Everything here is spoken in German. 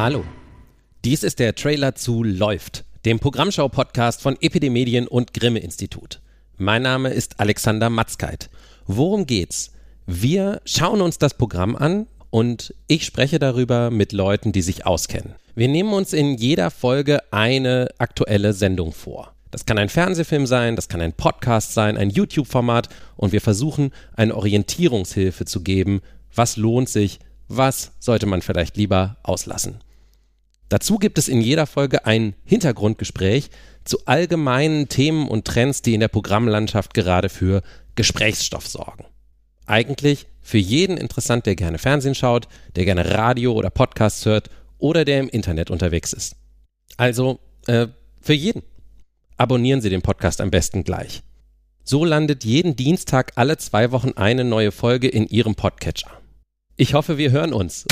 Hallo. Dies ist der Trailer zu Läuft, dem Programmschau-Podcast von Epidemedien und Grimme Institut. Mein Name ist Alexander Matzkeit. Worum geht's? Wir schauen uns das Programm an und ich spreche darüber mit Leuten, die sich auskennen. Wir nehmen uns in jeder Folge eine aktuelle Sendung vor. Das kann ein Fernsehfilm sein, das kann ein Podcast sein, ein YouTube-Format und wir versuchen eine Orientierungshilfe zu geben, was lohnt sich, was sollte man vielleicht lieber auslassen. Dazu gibt es in jeder Folge ein Hintergrundgespräch zu allgemeinen Themen und Trends, die in der Programmlandschaft gerade für Gesprächsstoff sorgen. Eigentlich für jeden interessant, der gerne Fernsehen schaut, der gerne Radio oder Podcasts hört oder der im Internet unterwegs ist. Also äh, für jeden. Abonnieren Sie den Podcast am besten gleich. So landet jeden Dienstag alle zwei Wochen eine neue Folge in Ihrem Podcatcher. Ich hoffe, wir hören uns.